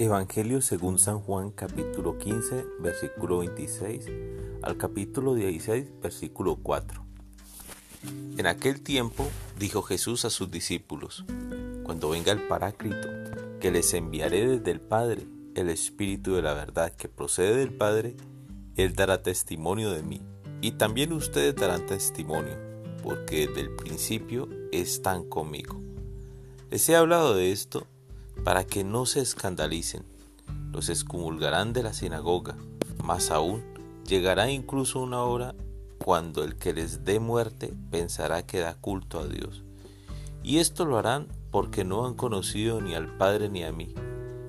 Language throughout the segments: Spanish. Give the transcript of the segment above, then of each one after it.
Evangelio según San Juan capítulo 15 versículo 26 al capítulo 16 versículo 4. En aquel tiempo dijo Jesús a sus discípulos, Cuando venga el Paráclito, que les enviaré desde el Padre, el Espíritu de la verdad que procede del Padre, Él dará testimonio de mí, y también ustedes darán testimonio, porque desde el principio están conmigo. Les he hablado de esto para que no se escandalicen. Los excomulgarán de la sinagoga. Más aún, llegará incluso una hora cuando el que les dé muerte pensará que da culto a Dios. Y esto lo harán porque no han conocido ni al Padre ni a mí.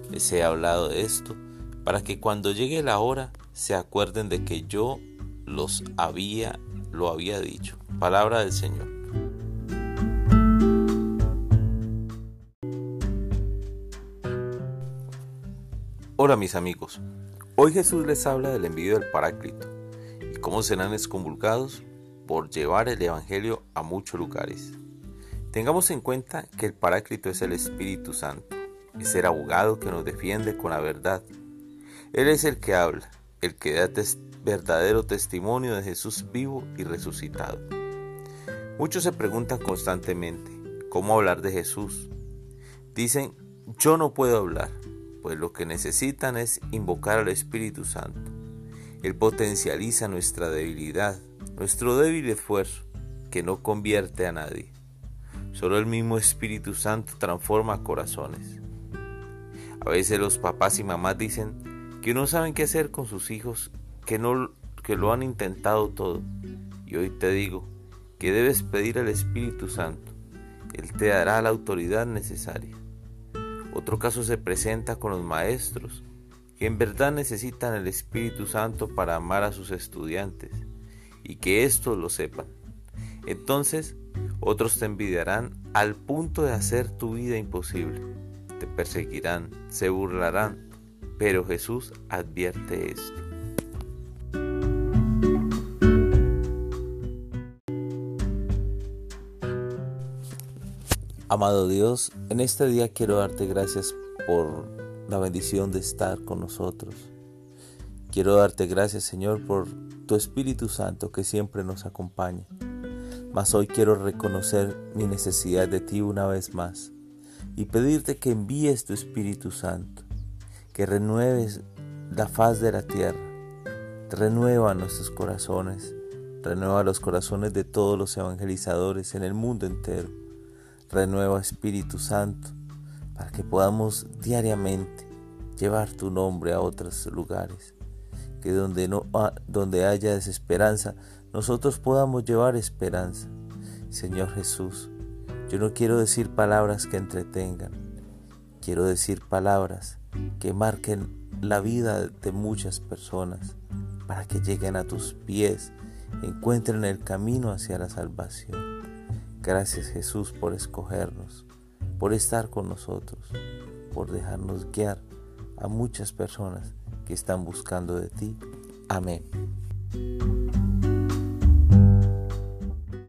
Les he hablado de esto para que cuando llegue la hora se acuerden de que yo los había lo había dicho. Palabra del Señor. Hola mis amigos, hoy Jesús les habla del envío del Paráclito y cómo serán excomulgados por llevar el Evangelio a muchos lugares. Tengamos en cuenta que el Paráclito es el Espíritu Santo, es el abogado que nos defiende con la verdad. Él es el que habla, el que da verdadero testimonio de Jesús vivo y resucitado. Muchos se preguntan constantemente, ¿cómo hablar de Jesús? Dicen, yo no puedo hablar pues lo que necesitan es invocar al Espíritu Santo. Él potencializa nuestra debilidad, nuestro débil esfuerzo, que no convierte a nadie. Solo el mismo Espíritu Santo transforma corazones. A veces los papás y mamás dicen que no saben qué hacer con sus hijos, que, no, que lo han intentado todo. Y hoy te digo que debes pedir al Espíritu Santo. Él te dará la autoridad necesaria. Otro caso se presenta con los maestros, que en verdad necesitan el Espíritu Santo para amar a sus estudiantes y que estos lo sepan. Entonces, otros te envidiarán al punto de hacer tu vida imposible. Te perseguirán, se burlarán, pero Jesús advierte esto. Amado Dios, en este día quiero darte gracias por la bendición de estar con nosotros. Quiero darte gracias, Señor, por tu Espíritu Santo que siempre nos acompaña. Mas hoy quiero reconocer mi necesidad de ti una vez más y pedirte que envíes tu Espíritu Santo, que renueves la faz de la tierra, renueva nuestros corazones, renueva los corazones de todos los evangelizadores en el mundo entero Renueva Espíritu Santo para que podamos diariamente llevar tu nombre a otros lugares. Que donde, no, donde haya desesperanza, nosotros podamos llevar esperanza. Señor Jesús, yo no quiero decir palabras que entretengan, quiero decir palabras que marquen la vida de muchas personas para que lleguen a tus pies, encuentren el camino hacia la salvación. Gracias Jesús por escogernos, por estar con nosotros, por dejarnos guiar a muchas personas que están buscando de ti. Amén.